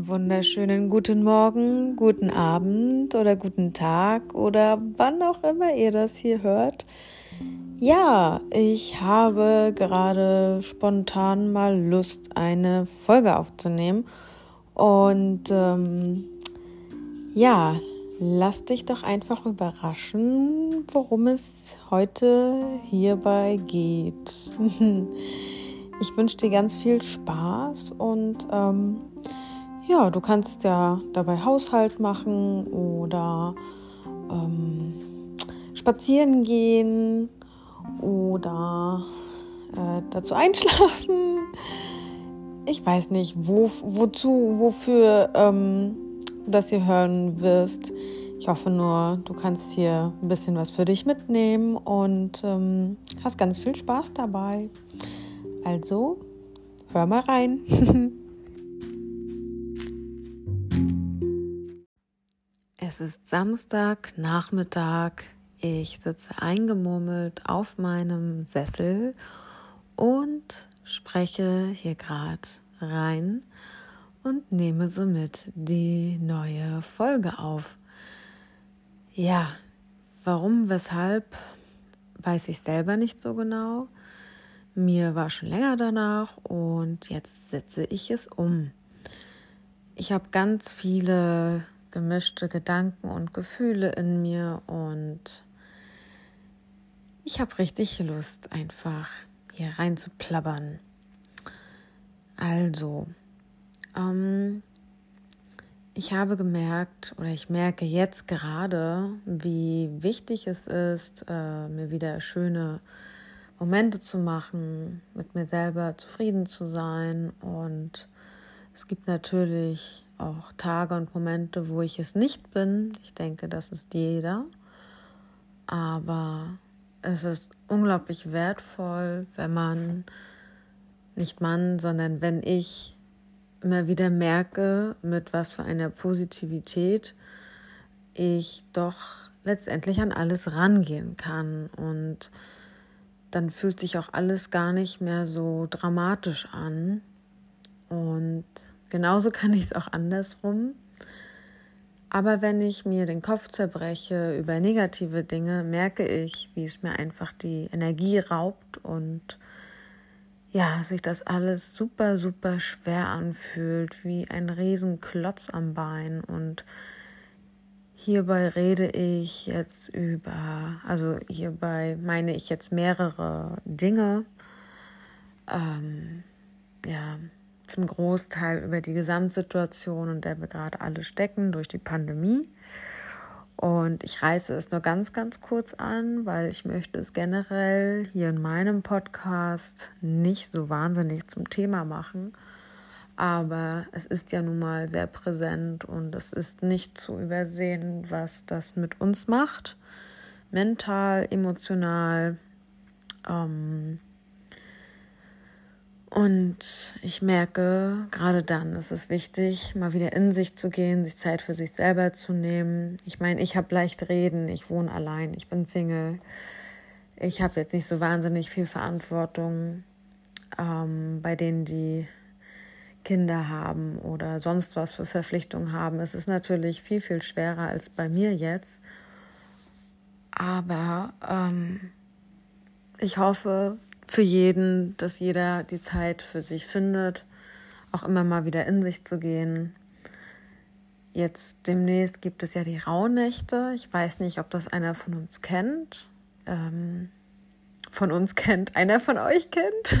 einen wunderschönen guten Morgen, guten Abend oder guten Tag oder wann auch immer ihr das hier hört. Ja, ich habe gerade spontan mal Lust, eine Folge aufzunehmen. Und ähm, ja, lass dich doch einfach überraschen, worum es heute hierbei geht. Ich wünsche dir ganz viel Spaß und ähm, ja, du kannst ja dabei Haushalt machen oder ähm, spazieren gehen oder äh, dazu einschlafen. Ich weiß nicht, wo, wozu, wofür ähm, du das hier hören wirst. Ich hoffe nur, du kannst hier ein bisschen was für dich mitnehmen und ähm, hast ganz viel Spaß dabei. Also, hör mal rein. es ist Samstag, Nachmittag. Ich sitze eingemurmelt auf meinem Sessel und spreche hier gerade rein und nehme somit die neue Folge auf. Ja, warum, weshalb, weiß ich selber nicht so genau. Mir war schon länger danach und jetzt setze ich es um. Ich habe ganz viele gemischte Gedanken und Gefühle in mir und ich habe richtig Lust, einfach hier rein zu plappern. Also, ähm, ich habe gemerkt oder ich merke jetzt gerade, wie wichtig es ist, äh, mir wieder schöne Momente zu machen, mit mir selber zufrieden zu sein. Und es gibt natürlich auch Tage und Momente, wo ich es nicht bin. Ich denke, das ist jeder. Aber es ist unglaublich wertvoll, wenn man, nicht man, sondern wenn ich immer wieder merke, mit was für einer Positivität ich doch letztendlich an alles rangehen kann und dann fühlt sich auch alles gar nicht mehr so dramatisch an. Und genauso kann ich es auch andersrum. Aber wenn ich mir den Kopf zerbreche über negative Dinge, merke ich, wie es mir einfach die Energie raubt und ja, sich das alles super, super schwer anfühlt, wie ein Riesenklotz am Bein und Hierbei rede ich jetzt über, also hierbei meine ich jetzt mehrere Dinge. Ähm, ja, zum Großteil über die Gesamtsituation, in der wir gerade alle stecken durch die Pandemie. Und ich reiße es nur ganz, ganz kurz an, weil ich möchte es generell hier in meinem Podcast nicht so wahnsinnig zum Thema machen aber es ist ja nun mal sehr präsent und es ist nicht zu übersehen, was das mit uns macht. Mental, emotional. Ähm und ich merke, gerade dann ist es wichtig, mal wieder in sich zu gehen, sich Zeit für sich selber zu nehmen. Ich meine, ich habe leicht reden, ich wohne allein, ich bin Single. Ich habe jetzt nicht so wahnsinnig viel Verantwortung ähm, bei denen, die Kinder haben oder sonst was für Verpflichtungen haben. Es ist natürlich viel, viel schwerer als bei mir jetzt. Aber ähm, ich hoffe für jeden, dass jeder die Zeit für sich findet, auch immer mal wieder in sich zu gehen. Jetzt demnächst gibt es ja die Rauhnächte. Ich weiß nicht, ob das einer von uns kennt. Ähm, von uns kennt, einer von euch kennt.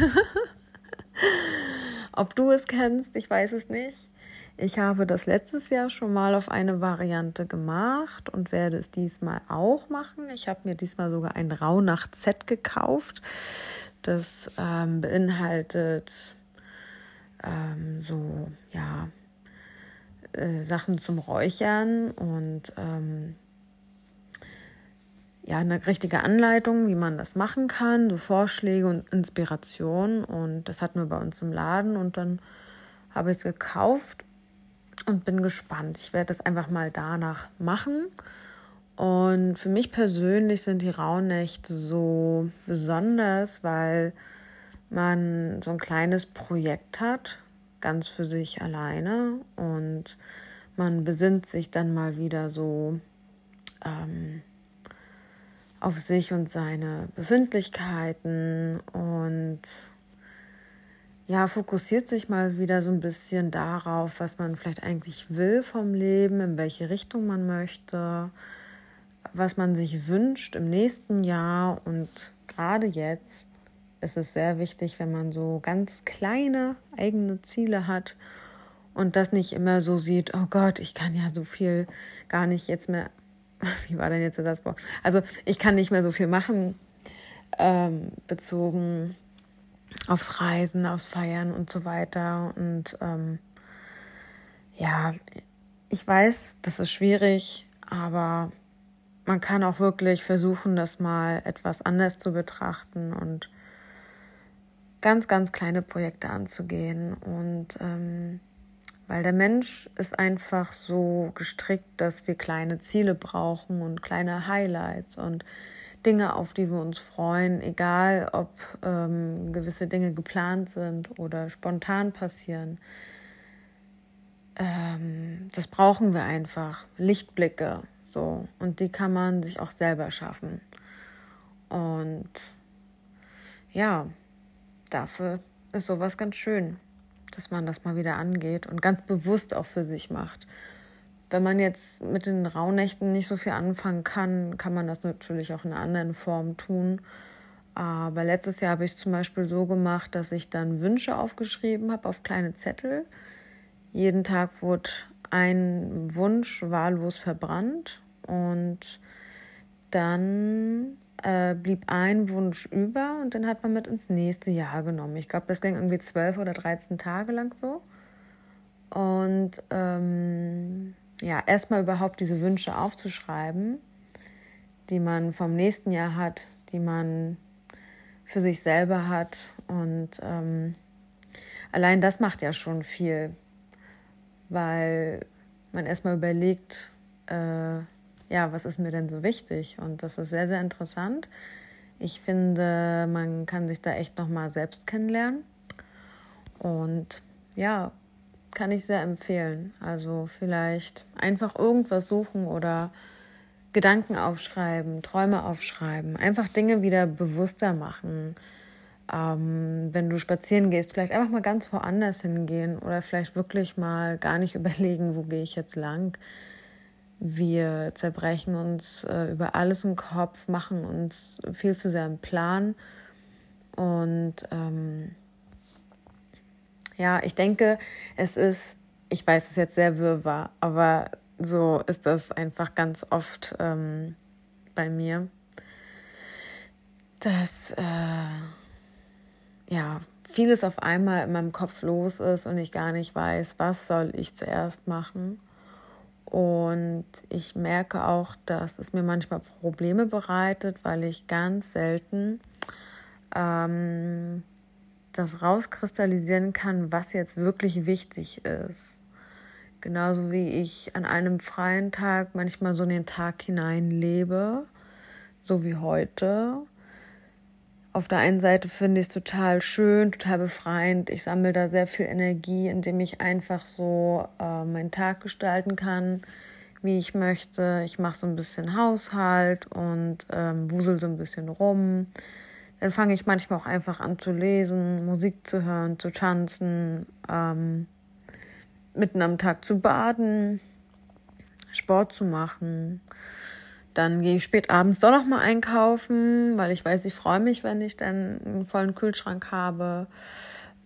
Ob du es kennst, ich weiß es nicht. Ich habe das letztes Jahr schon mal auf eine Variante gemacht und werde es diesmal auch machen. Ich habe mir diesmal sogar ein Rauhnacht-Set gekauft. Das ähm, beinhaltet ähm, so, ja, äh, Sachen zum Räuchern und ähm, ja, eine richtige Anleitung, wie man das machen kann, so Vorschläge und Inspiration. Und das hatten wir bei uns im Laden und dann habe ich es gekauft und bin gespannt. Ich werde das einfach mal danach machen. Und für mich persönlich sind die Rauhnächte so besonders, weil man so ein kleines Projekt hat, ganz für sich alleine. Und man besinnt sich dann mal wieder so ähm, auf sich und seine Befindlichkeiten und ja, fokussiert sich mal wieder so ein bisschen darauf, was man vielleicht eigentlich will vom Leben, in welche Richtung man möchte, was man sich wünscht im nächsten Jahr. Und gerade jetzt ist es sehr wichtig, wenn man so ganz kleine eigene Ziele hat und das nicht immer so sieht, oh Gott, ich kann ja so viel gar nicht jetzt mehr. Wie war denn jetzt das? Also ich kann nicht mehr so viel machen, ähm, bezogen aufs Reisen, aufs Feiern und so weiter. Und ähm, ja, ich weiß, das ist schwierig, aber man kann auch wirklich versuchen, das mal etwas anders zu betrachten und ganz, ganz kleine Projekte anzugehen. Und ähm, weil der Mensch ist einfach so gestrickt, dass wir kleine Ziele brauchen und kleine Highlights und Dinge, auf die wir uns freuen, egal ob ähm, gewisse Dinge geplant sind oder spontan passieren. Ähm, das brauchen wir einfach. Lichtblicke, so. Und die kann man sich auch selber schaffen. Und ja, dafür ist sowas ganz schön, dass man das mal wieder angeht und ganz bewusst auch für sich macht. Wenn man jetzt mit den Rauhnächten nicht so viel anfangen kann, kann man das natürlich auch in einer anderen Form tun. Aber letztes Jahr habe ich zum Beispiel so gemacht, dass ich dann Wünsche aufgeschrieben habe auf kleine Zettel. Jeden Tag wurde ein Wunsch wahllos verbrannt und dann äh, blieb ein Wunsch über und den hat man mit ins nächste Jahr genommen. Ich glaube, das ging irgendwie zwölf oder dreizehn Tage lang so. Und ähm, ja, erstmal überhaupt diese Wünsche aufzuschreiben, die man vom nächsten Jahr hat, die man für sich selber hat. Und ähm, allein das macht ja schon viel, weil man erstmal überlegt, äh, ja, was ist mir denn so wichtig? Und das ist sehr, sehr interessant. Ich finde, man kann sich da echt nochmal selbst kennenlernen. Und ja, kann ich sehr empfehlen. Also vielleicht einfach irgendwas suchen oder Gedanken aufschreiben, Träume aufschreiben, einfach Dinge wieder bewusster machen. Ähm, wenn du spazieren gehst, vielleicht einfach mal ganz woanders hingehen oder vielleicht wirklich mal gar nicht überlegen, wo gehe ich jetzt lang. Wir zerbrechen uns äh, über alles im Kopf, machen uns viel zu sehr einen Plan und ähm, ja, ich denke, es ist, ich weiß, es jetzt sehr wirrwarr, aber so ist das einfach ganz oft ähm, bei mir, dass äh, ja vieles auf einmal in meinem Kopf los ist und ich gar nicht weiß, was soll ich zuerst machen. Und ich merke auch, dass es mir manchmal Probleme bereitet, weil ich ganz selten ähm, das rauskristallisieren kann, was jetzt wirklich wichtig ist. Genauso wie ich an einem freien Tag manchmal so in den Tag hinein lebe, so wie heute. Auf der einen Seite finde ich es total schön, total befreiend. Ich sammle da sehr viel Energie, indem ich einfach so äh, meinen Tag gestalten kann, wie ich möchte. Ich mache so ein bisschen Haushalt und ähm, wusel so ein bisschen rum dann fange ich manchmal auch einfach an zu lesen, Musik zu hören, zu tanzen, ähm, mitten am Tag zu baden, Sport zu machen. Dann gehe ich spät abends doch noch mal einkaufen, weil ich weiß, ich freue mich, wenn ich dann einen vollen Kühlschrank habe.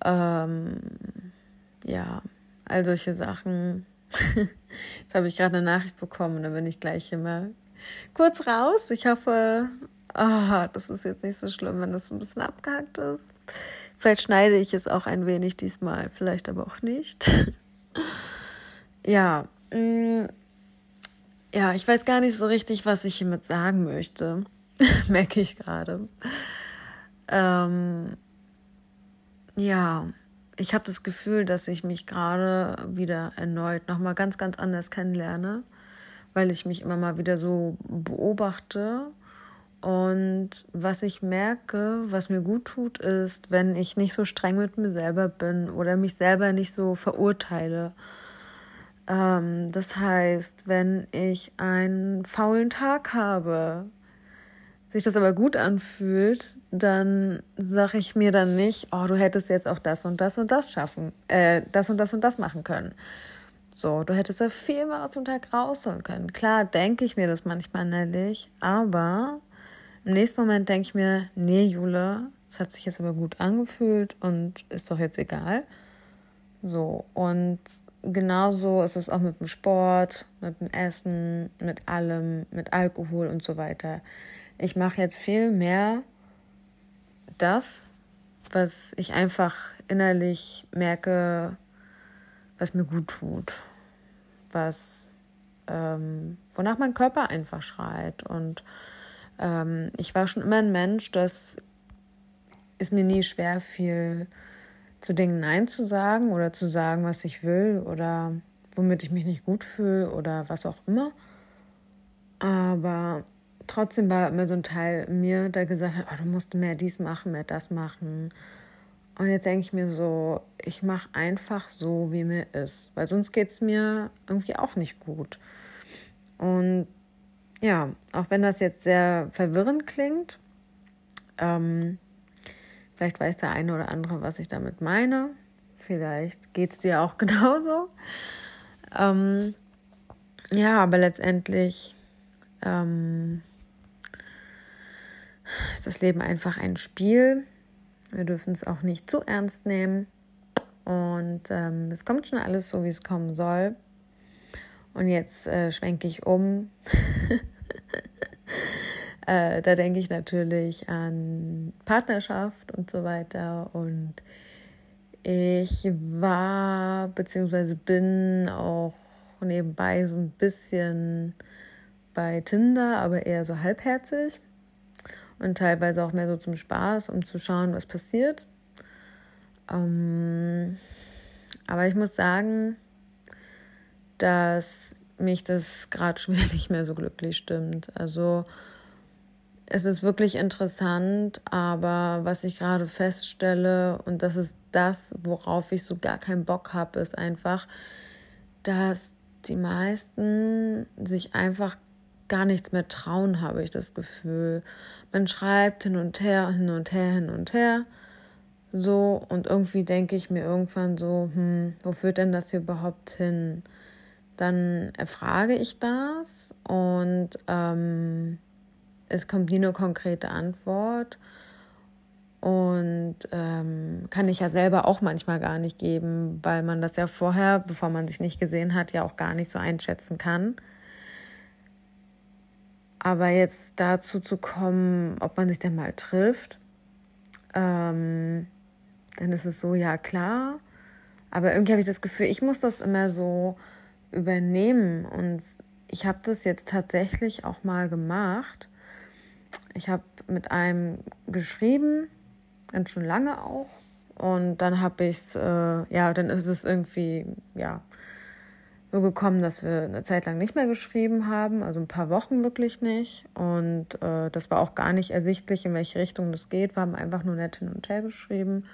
Ähm, ja, all solche Sachen. Jetzt habe ich gerade eine Nachricht bekommen, da bin ich gleich immer kurz raus. Ich hoffe, ah, das ist jetzt nicht so schlimm, wenn das ein bisschen abgehackt ist. Vielleicht schneide ich es auch ein wenig diesmal, vielleicht aber auch nicht. ja, mm, ja, ich weiß gar nicht so richtig, was ich hiermit sagen möchte. Merke ich gerade. Ähm, ja, ich habe das Gefühl, dass ich mich gerade wieder erneut nochmal ganz, ganz anders kennenlerne, weil ich mich immer mal wieder so beobachte Und was ich merke, was mir gut tut, ist, wenn ich nicht so streng mit mir selber bin oder mich selber nicht so verurteile. Ähm, das heißt, wenn ich einen faulen Tag habe, sich das aber gut anfühlt, dann sage ich mir dann nicht, oh, du hättest jetzt auch das und das und das schaffen, äh, das und das und das machen können. So, du hättest ja viel mehr aus dem Tag rausholen können. Klar, denke ich mir das manchmal innerlich, aber im nächsten Moment denke ich mir, nee, Jule, es hat sich jetzt aber gut angefühlt und ist doch jetzt egal. So, und genauso ist es auch mit dem Sport, mit dem Essen, mit allem, mit Alkohol und so weiter. Ich mache jetzt viel mehr das, was ich einfach innerlich merke, was mir gut tut, was ähm, wonach mein Körper einfach schreit. Und ähm, ich war schon immer ein Mensch, das ist mir nie schwer fiel, zu Dingen Nein zu sagen oder zu sagen, was ich will oder womit ich mich nicht gut fühle oder was auch immer. Aber trotzdem war immer so ein Teil mir, der gesagt hat, oh, du musst mehr dies machen, mehr das machen. Und jetzt denke ich mir so, ich mache einfach so, wie mir ist, weil sonst geht es mir irgendwie auch nicht gut. Und ja, auch wenn das jetzt sehr verwirrend klingt, ähm, vielleicht weiß der eine oder andere, was ich damit meine. Vielleicht geht es dir auch genauso. Ähm, ja, aber letztendlich ähm, ist das Leben einfach ein Spiel. Wir dürfen es auch nicht zu ernst nehmen. Und ähm, es kommt schon alles so, wie es kommen soll. Und jetzt äh, schwenke ich um. äh, da denke ich natürlich an Partnerschaft und so weiter. Und ich war bzw. bin auch nebenbei so ein bisschen bei Tinder, aber eher so halbherzig und teilweise auch mehr so zum Spaß, um zu schauen, was passiert. Ähm, aber ich muss sagen, dass mich das gerade schon wieder nicht mehr so glücklich stimmt. Also es ist wirklich interessant, aber was ich gerade feststelle, und das ist das, worauf ich so gar keinen Bock habe, ist einfach, dass die meisten sich einfach gar nichts mehr trauen, habe ich das Gefühl. Man schreibt hin und her, hin und her, hin und her. So, und irgendwie denke ich mir irgendwann so, hm, wo führt denn das hier überhaupt hin? Dann erfrage ich das und ähm, es kommt nie eine konkrete Antwort. Und ähm, kann ich ja selber auch manchmal gar nicht geben, weil man das ja vorher, bevor man sich nicht gesehen hat, ja auch gar nicht so einschätzen kann. Aber jetzt dazu zu kommen, ob man sich denn mal trifft, ähm, dann ist es so, ja klar. Aber irgendwie habe ich das Gefühl, ich muss das immer so übernehmen. Und ich habe das jetzt tatsächlich auch mal gemacht. Ich habe mit einem geschrieben, ganz schon lange auch. Und dann habe ich es, äh, ja, dann ist es irgendwie, ja, so gekommen, dass wir eine Zeit lang nicht mehr geschrieben haben, also ein paar Wochen wirklich nicht. Und äh, das war auch gar nicht ersichtlich, in welche Richtung das geht. Wir haben einfach nur nett hin und her geschrieben.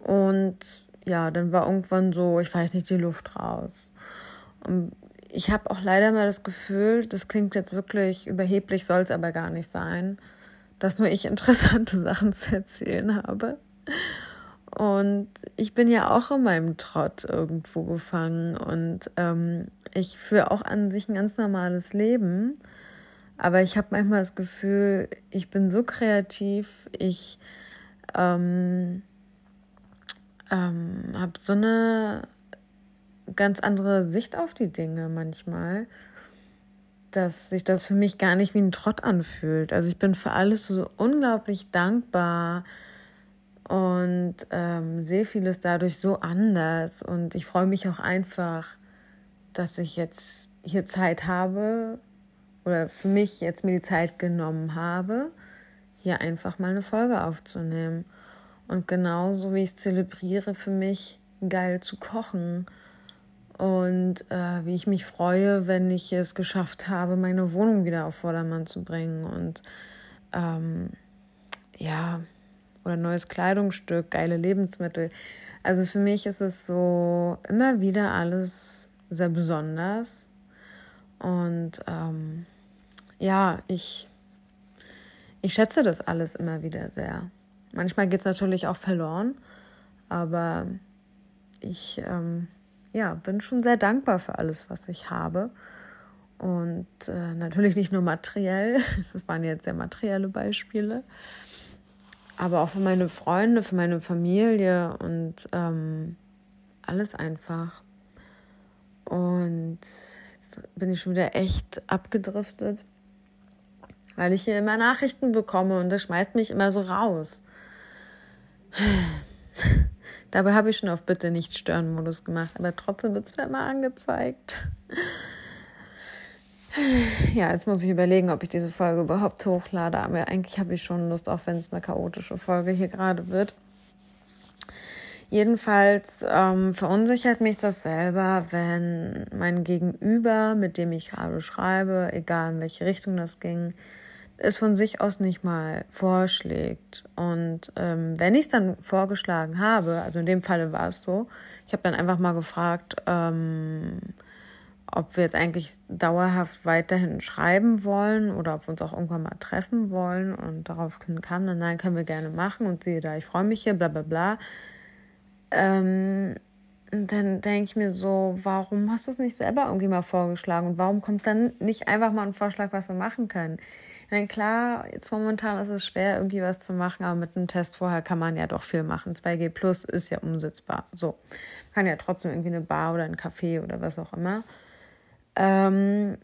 Und ja, dann war irgendwann so, ich weiß nicht, die Luft raus. Und ich habe auch leider mal das Gefühl, das klingt jetzt wirklich überheblich, soll es aber gar nicht sein, dass nur ich interessante Sachen zu erzählen habe. Und ich bin ja auch in meinem Trott irgendwo gefangen und ähm, ich führe auch an sich ein ganz normales Leben. Aber ich habe manchmal das Gefühl, ich bin so kreativ, ich ähm, ähm, habe so eine ganz andere Sicht auf die Dinge manchmal, dass sich das für mich gar nicht wie ein Trott anfühlt. Also ich bin für alles so unglaublich dankbar und ähm, sehe vieles dadurch so anders. Und ich freue mich auch einfach, dass ich jetzt hier Zeit habe oder für mich jetzt mir die Zeit genommen habe, hier einfach mal eine Folge aufzunehmen. Und genauso wie ich zelebriere für mich, geil zu kochen. Und äh, wie ich mich freue, wenn ich es geschafft habe, meine Wohnung wieder auf Vordermann zu bringen. Und ähm, ja, oder neues Kleidungsstück, geile Lebensmittel. Also für mich ist es so immer wieder alles sehr besonders. Und ähm, ja, ich, ich schätze das alles immer wieder sehr. Manchmal geht es natürlich auch verloren, aber ich ähm, ja, bin schon sehr dankbar für alles, was ich habe. Und äh, natürlich nicht nur materiell, das waren jetzt sehr materielle Beispiele, aber auch für meine Freunde, für meine Familie und ähm, alles einfach. Und jetzt bin ich schon wieder echt abgedriftet, weil ich hier immer Nachrichten bekomme und das schmeißt mich immer so raus. Dabei habe ich schon auf Bitte nicht stören Modus gemacht, aber trotzdem wird es mir immer angezeigt. Ja, jetzt muss ich überlegen, ob ich diese Folge überhaupt hochlade. Aber eigentlich habe ich schon Lust, auch wenn es eine chaotische Folge hier gerade wird. Jedenfalls ähm, verunsichert mich das selber, wenn mein Gegenüber, mit dem ich gerade schreibe, egal in welche Richtung das ging, es von sich aus nicht mal vorschlägt. Und ähm, wenn ich es dann vorgeschlagen habe, also in dem Falle war es so, ich habe dann einfach mal gefragt, ähm, ob wir jetzt eigentlich dauerhaft weiterhin schreiben wollen oder ob wir uns auch irgendwann mal treffen wollen. Und daraufhin kam dann, nein, können wir gerne machen und siehe da, ich freue mich hier, bla bla bla. Ähm, dann denke ich mir so, warum hast du es nicht selber irgendwie mal vorgeschlagen und warum kommt dann nicht einfach mal ein Vorschlag, was wir machen können? Meine, klar, jetzt momentan ist es schwer, irgendwie was zu machen, aber mit einem Test vorher kann man ja doch viel machen. 2G Plus ist ja umsetzbar. So. Man kann ja trotzdem irgendwie eine Bar oder ein Café oder was auch immer. Ähm,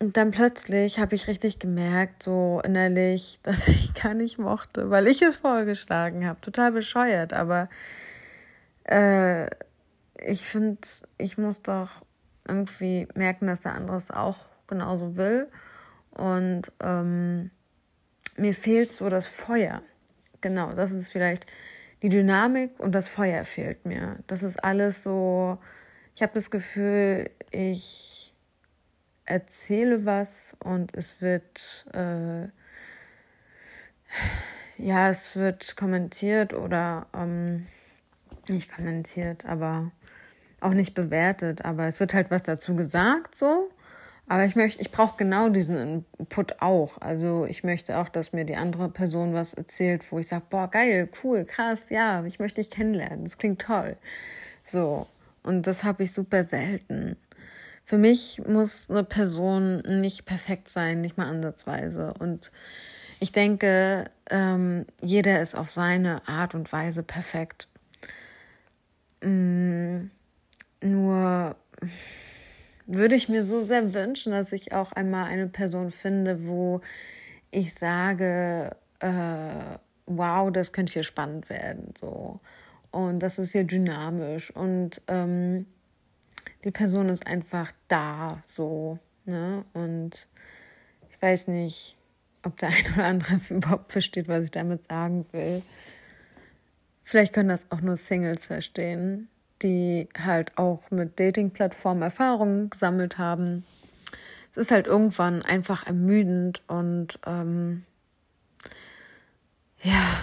und dann plötzlich habe ich richtig gemerkt, so innerlich, dass ich gar nicht mochte, weil ich es vorgeschlagen habe. Total bescheuert, aber äh, ich finde, ich muss doch irgendwie merken, dass der andere es auch genauso will. Und ähm, mir fehlt so das Feuer. Genau, das ist vielleicht die Dynamik und das Feuer fehlt mir. Das ist alles so, ich habe das Gefühl, ich erzähle was und es wird, äh, ja, es wird kommentiert oder ähm, nicht kommentiert, aber auch nicht bewertet, aber es wird halt was dazu gesagt, so. Aber ich möchte, ich brauche genau diesen Input auch. Also ich möchte auch, dass mir die andere Person was erzählt, wo ich sage, boah, geil, cool, krass, ja, ich möchte dich kennenlernen. Das klingt toll. So. Und das habe ich super selten. Für mich muss eine Person nicht perfekt sein, nicht mal ansatzweise. Und ich denke, ähm, jeder ist auf seine Art und Weise perfekt. Mm, nur würde ich mir so sehr wünschen, dass ich auch einmal eine Person finde, wo ich sage, äh, wow, das könnte hier spannend werden. So. Und das ist hier dynamisch. Und ähm, die Person ist einfach da, so, ne? Und ich weiß nicht, ob der eine oder andere überhaupt versteht, was ich damit sagen will. Vielleicht können das auch nur Singles verstehen, die halt auch mit Dating-Plattformen Erfahrungen gesammelt haben. Es ist halt irgendwann einfach ermüdend und ähm, ja,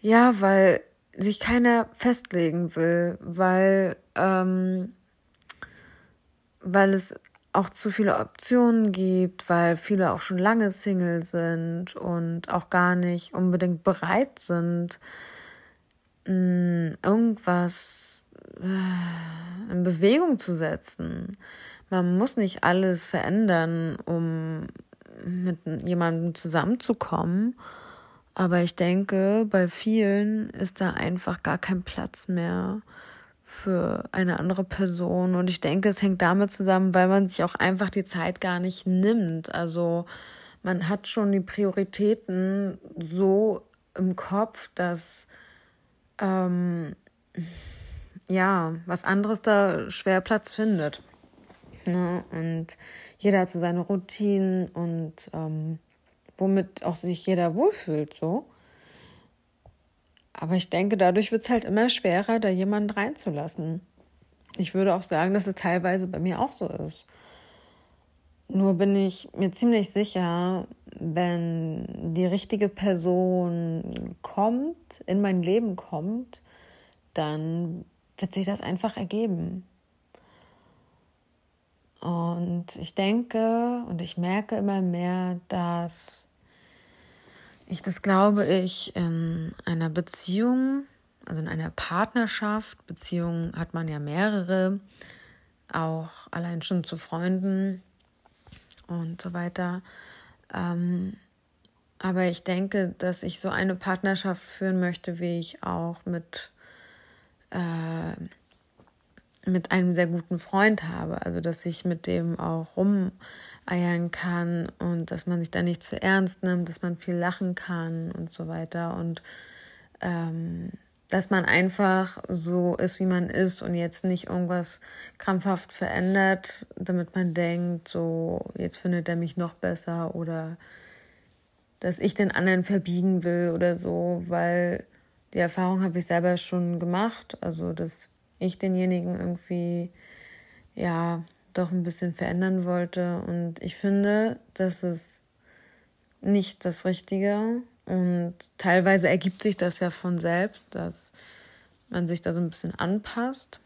ja, weil sich keiner festlegen will, weil, ähm, weil es auch zu viele Optionen gibt, weil viele auch schon lange Single sind und auch gar nicht unbedingt bereit sind, mh, mm, irgendwas äh, in Bewegung zu setzen. Man muss nicht alles verändern, um mit jemandem zusammenzukommen. Aber ich denke, bei vielen ist da einfach gar kein Platz mehr für eine andere Person. Und ich denke, es hängt damit zusammen, weil man sich auch einfach die Zeit gar nicht nimmt. Also man hat schon die Prioritäten so im Kopf, dass ähm, ja, was anderes da schwer Platz findet. Ne? Und jeder hat so seine Routinen und ähm, womit auch sich jeder wohlfühlt, so. Aber ich denke, dadurch wird es halt immer schwerer, da jemanden reinzulassen. Ich würde auch sagen, dass es teilweise bei mir auch so ist. Nur bin ich mir ziemlich sicher, wenn die richtige Person kommt, in mein Leben kommt, dann wird sich das einfach ergeben. Und ich denke und ich merke immer mehr, dass ich das glaube ich in einer Beziehung, also in einer Partnerschaft, Beziehung hat man ja mehrere, auch allein schon zu Freunden und so weiter. Ähm, aber ich denke, dass ich so eine Partnerschaft führen möchte, wie ich auch mit äh, mit einem sehr guten Freund habe. Also, dass ich mit dem auch rumeiern kann und dass man sich da nicht zu ernst nimmt, dass man viel lachen kann und so weiter. Und ähm, dass man einfach so ist, wie man ist und jetzt nicht irgendwas krampfhaft verändert, damit man denkt, so, jetzt findet er mich noch besser oder dass ich den anderen verbiegen will oder so, weil die Erfahrung habe ich selber schon gemacht. Also, dass ich denjenigen irgendwie, ja, doch ein bisschen verändern wollte. Und ich finde, das ist nicht das Richtige. Und teilweise ergibt sich das ja von selbst, dass man sich da so ein bisschen anpasst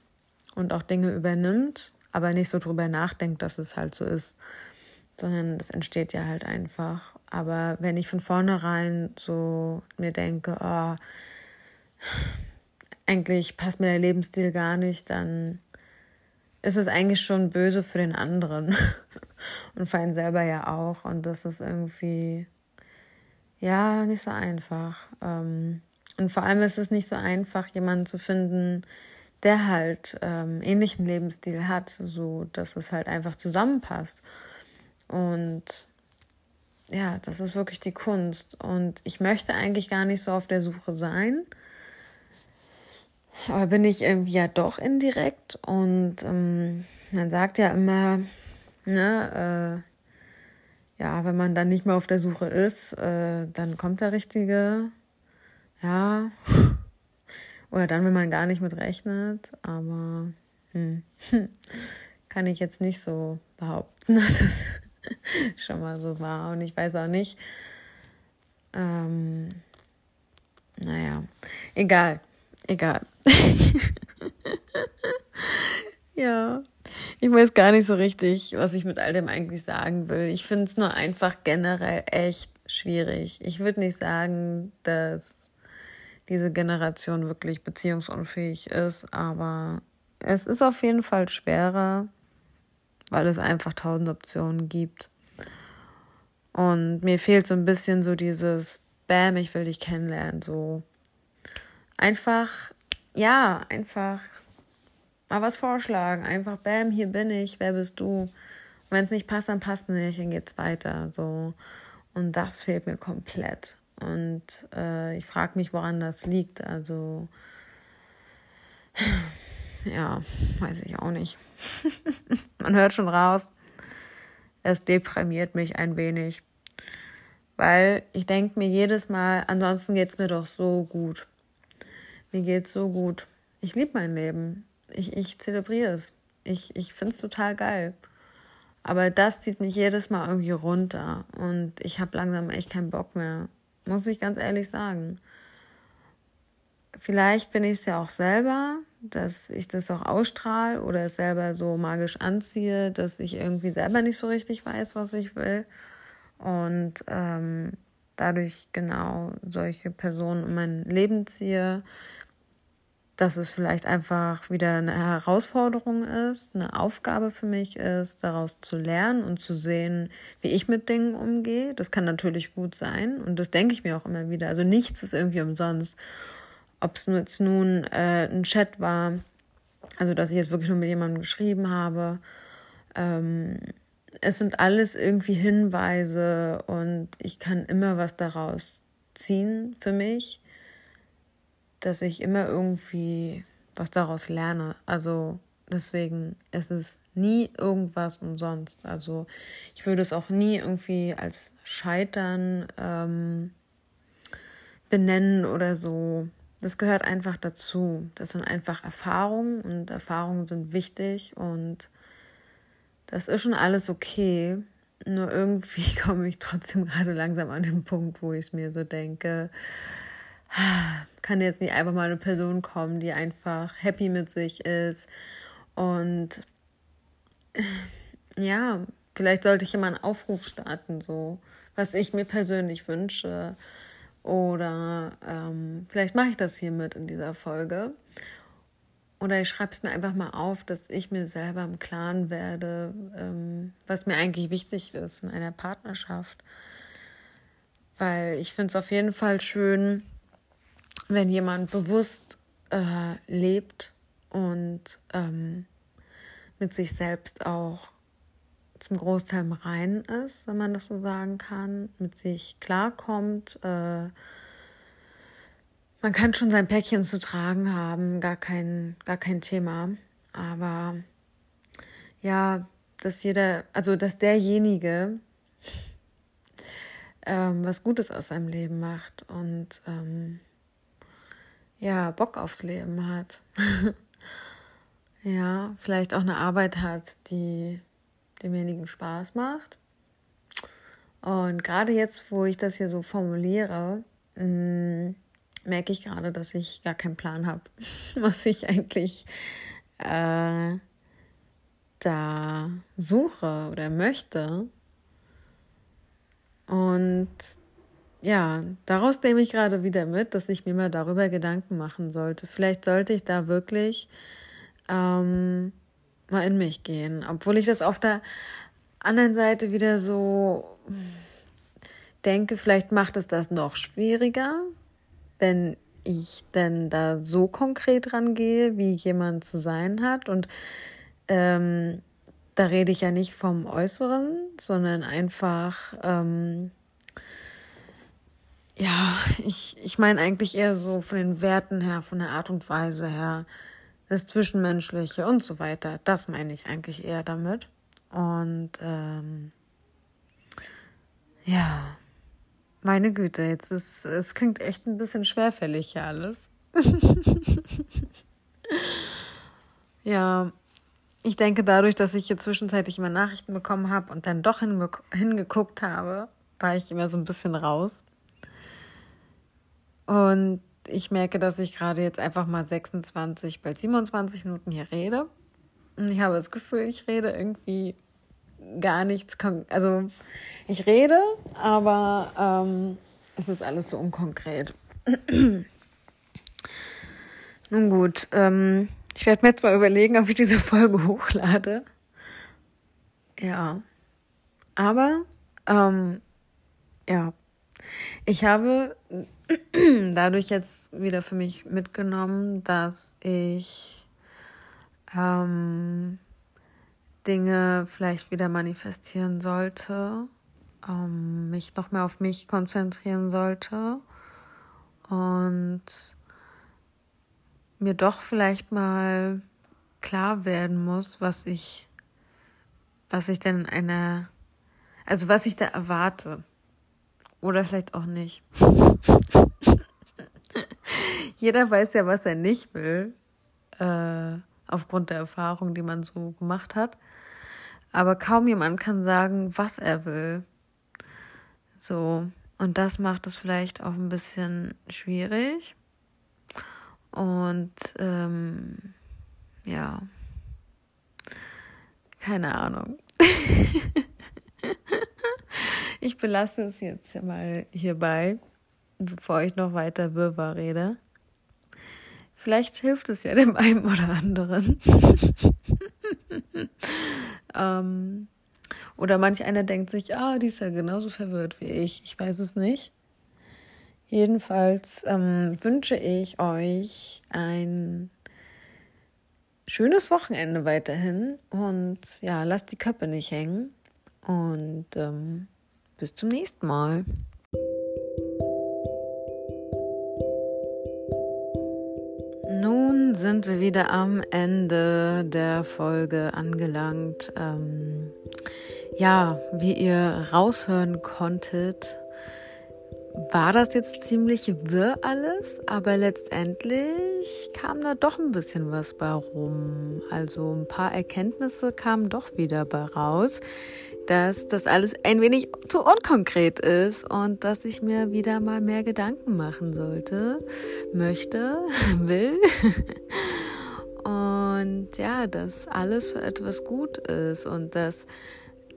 und auch Dinge übernimmt, aber nicht so drüber nachdenkt, dass es halt so ist, sondern das entsteht ja halt einfach. Aber wenn ich von vornherein so mir denke, oh, eigentlich passt mir der Lebensstil gar nicht, dann ist es eigentlich schon böse für den anderen und für einen selber ja auch. Und das ist irgendwie, ja, nicht so einfach. Ähm, und vor allem ist es nicht so einfach, jemanden zu finden, der halt ähm, ähnlichen Lebensstil hat, so dass es halt einfach zusammenpasst. Und ja, das ist wirklich die Kunst. Und ich möchte eigentlich gar nicht so auf der Suche sein. Aber bin ich irgendwie ja doch indirekt und ähm, man sagt ja immer, ne, äh, ja, wenn man dann nicht mehr auf der Suche ist, äh, dann kommt der Richtige, ja, oder dann, wenn man gar nicht mit rechnet, aber hm, kann ich jetzt nicht so behaupten, dass es schon mal so war und ich weiß auch nicht, ähm, naja, egal. Egal. ja, ich weiß gar nicht so richtig, was ich mit all dem eigentlich sagen will. Ich finde es nur einfach generell echt schwierig. Ich würde nicht sagen, dass diese Generation wirklich beziehungsunfähig ist, aber es ist auf jeden Fall schwerer, weil es einfach tausend Optionen gibt. Und mir fehlt so ein bisschen so dieses Bam, ich will dich kennenlernen, so einfach, ja, einfach mal was vorschlagen. Einfach, bam, hier bin ich, wer bist du? Wenn es nicht passt, dann passt nicht, dann geht's weiter. So. Und das fehlt mir komplett. Und äh, ich frage mich, woran das liegt. Also, ja, weiß ich auch nicht. Man hört schon raus. Es deprimiert mich ein wenig. Weil ich denke mir jedes Mal, ansonsten geht es mir doch so gut. Mir geht's so gut. Ich liebe mein Leben. Ich, ich zelebriere es. Ich, ich finde es total geil. Aber das zieht mich jedes Mal irgendwie runter. Und ich habe langsam echt keinen Bock mehr. Muss ich ganz ehrlich sagen. Vielleicht bin ich es ja auch selber, dass ich das auch ausstrahle oder es selber so magisch anziehe, dass ich irgendwie selber nicht so richtig weiß, was ich will. Und ähm, dadurch genau solche Personen in mein Leben ziehe, dass es vielleicht einfach wieder eine Herausforderung ist, eine Aufgabe für mich ist, daraus zu lernen und zu sehen, wie ich mit Dingen umgehe. Das kann natürlich gut sein und das denke ich mir auch immer wieder. Also nichts ist irgendwie umsonst. Ob es jetzt nun äh, ein Chat war, also dass ich jetzt wirklich nur mit jemandem geschrieben habe. Ähm, es sind alles irgendwie Hinweise und ich kann immer was daraus ziehen für mich dass ich immer irgendwie was daraus lerne. Also deswegen ist es nie irgendwas umsonst. Also ich würde es auch nie irgendwie als Scheitern ähm, benennen oder so. Das gehört einfach dazu. Das sind einfach Erfahrungen und Erfahrungen sind wichtig und das ist schon alles okay. Nur irgendwie komme ich trotzdem gerade langsam an den Punkt, wo ich mir so denke, kann jetzt nicht einfach mal eine Person kommen, die einfach happy mit sich ist und ja, vielleicht sollte ich immer einen Aufruf starten, so was ich mir persönlich wünsche. Oder ähm, vielleicht mache ich das hiermit in dieser Folge. Oder ich schreibe es mir einfach mal auf, dass ich mir selber im Klaren werde, ähm, was mir eigentlich wichtig ist in einer Partnerschaft. Weil ich finde es auf jeden Fall schön, wenn jemand bewusst äh, lebt und ähm, mit sich selbst auch zum Großteil im Reinen ist, wenn man das so sagen kann, mit sich klarkommt. Äh, man kann schon sein Päckchen zu tragen haben, gar kein, gar kein Thema. Aber ja, dass jeder, also dass derjenige ähm, was Gutes aus seinem Leben macht und ähm, ja, Bock aufs Leben hat. ja, vielleicht auch eine Arbeit hat, die demjenigen Spaß macht. Und gerade jetzt, wo ich das hier so formuliere, mm, merke ich gerade, dass ich gar keinen Plan habe, was ich eigentlich äh, da suche oder möchte. Und ja, daraus nehme ich gerade wieder mit, dass ich mir mal darüber Gedanken machen sollte. Vielleicht sollte ich da wirklich ähm, mal in mich gehen, obwohl ich das auf der anderen Seite wieder so denke, vielleicht macht es das noch schwieriger, wenn ich denn da so konkret rangehe, wie jemand zu sein hat. Und ähm, da rede ich ja nicht vom Äußeren, sondern einfach ähm, ja, ich, ich meine eigentlich eher so von den Werten her, von der Art und Weise her, das Zwischenmenschliche und so weiter. Das meine ich eigentlich eher damit. Und ähm, ja, meine Güte, jetzt ist es klingt echt ein bisschen schwerfällig hier alles. ja, ich denke dadurch, dass ich hier zwischenzeitlich immer Nachrichten bekommen habe und dann doch hingeguckt habe, war ich immer so ein bisschen raus. Und ich merke, dass ich gerade jetzt einfach mal 26, bald 27 Minuten hier rede. Und ich habe das Gefühl, ich rede irgendwie gar nichts. Also ich rede, aber ähm, es ist alles so unkonkret. Nun gut, ähm, ich werde mir jetzt mal überlegen, ob ich diese Folge hochlade. Ja. Aber, ähm, ja. Ich habe dadurch jetzt wieder für mich mitgenommen, dass ich ähm, Dinge vielleicht wieder manifestieren sollte, ähm, mich noch mehr auf mich konzentrieren sollte und mir doch vielleicht mal klar werden muss, was ich, was ich denn in einer, also was ich da erwarte. Oder vielleicht auch nicht. Jeder weiß ja, was er nicht will, äh, aufgrund der Erfahrung, die man so gemacht hat. Aber kaum jemand kann sagen, was er will. So, und das macht es vielleicht auch ein bisschen schwierig. Und ähm, ja, keine Ahnung. Ich belasse es jetzt mal hierbei, bevor ich noch weiter Wirrwarr rede. Vielleicht hilft es ja dem einen oder anderen. ähm, oder manch einer denkt sich, ah, die ist ja genauso verwirrt wie ich. Ich weiß es nicht. Jedenfalls ähm, wünsche ich euch ein schönes Wochenende weiterhin und ja, lasst die Köpfe nicht hängen und ähm, bis zum nächsten Mal. Sind wir wieder am Ende der Folge angelangt. Ähm, ja, wie ihr raushören konntet, war das jetzt ziemlich wirr alles, aber letztendlich kam da doch ein bisschen was bei rum. Also ein paar Erkenntnisse kamen doch wieder bei raus, dass das alles ein wenig zu unkonkret ist und dass ich mir wieder mal mehr Gedanken machen sollte, möchte, will. Und ja, dass alles für etwas gut ist und dass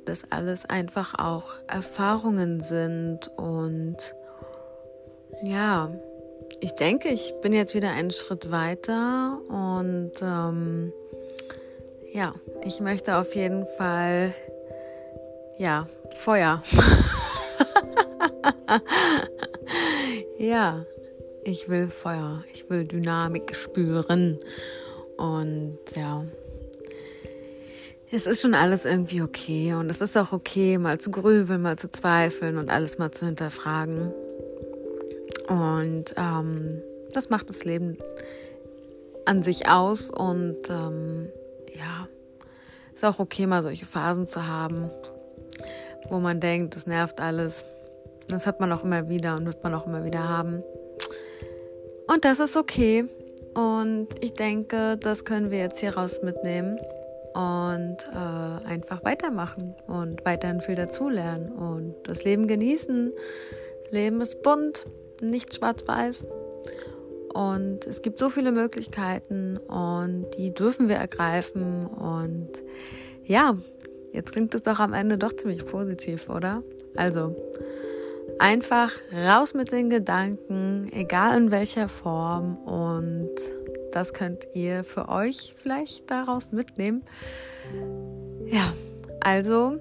das alles einfach auch Erfahrungen sind und ja, ich denke, ich bin jetzt wieder einen Schritt weiter und ähm, ja, ich möchte auf jeden Fall ja Feuer. ja, ich will Feuer, ich will Dynamik spüren und ja, es ist schon alles irgendwie okay und es ist auch okay, mal zu grübeln, mal zu zweifeln und alles mal zu hinterfragen. Und ähm, das macht das Leben an sich aus und ähm, ja, ist auch okay, mal solche Phasen zu haben, wo man denkt, das nervt alles. Das hat man auch immer wieder und wird man auch immer wieder haben. Und das ist okay. Und ich denke, das können wir jetzt hier raus mitnehmen und äh, einfach weitermachen und weiterhin viel dazulernen und das Leben genießen. Leben ist bunt, nicht schwarz-weiß. Und es gibt so viele Möglichkeiten und die dürfen wir ergreifen. Und ja, jetzt klingt es doch am Ende doch ziemlich positiv, oder? Also einfach raus mit den Gedanken, egal in welcher Form. Und das könnt ihr für euch vielleicht daraus mitnehmen. Ja, also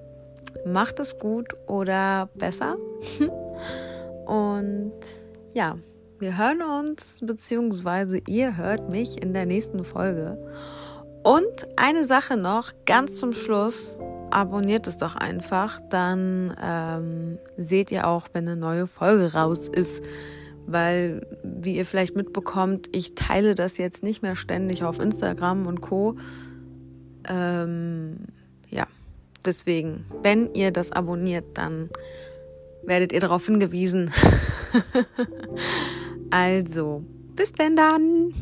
macht es gut oder besser. Und ja, wir hören uns, beziehungsweise ihr hört mich in der nächsten Folge. Und eine Sache noch, ganz zum Schluss, abonniert es doch einfach, dann ähm, seht ihr auch, wenn eine neue Folge raus ist. Weil, wie ihr vielleicht mitbekommt, ich teile das jetzt nicht mehr ständig auf Instagram und Co. Ähm, ja, deswegen, wenn ihr das abonniert, dann werdet ihr darauf hingewiesen. also, bis denn dann.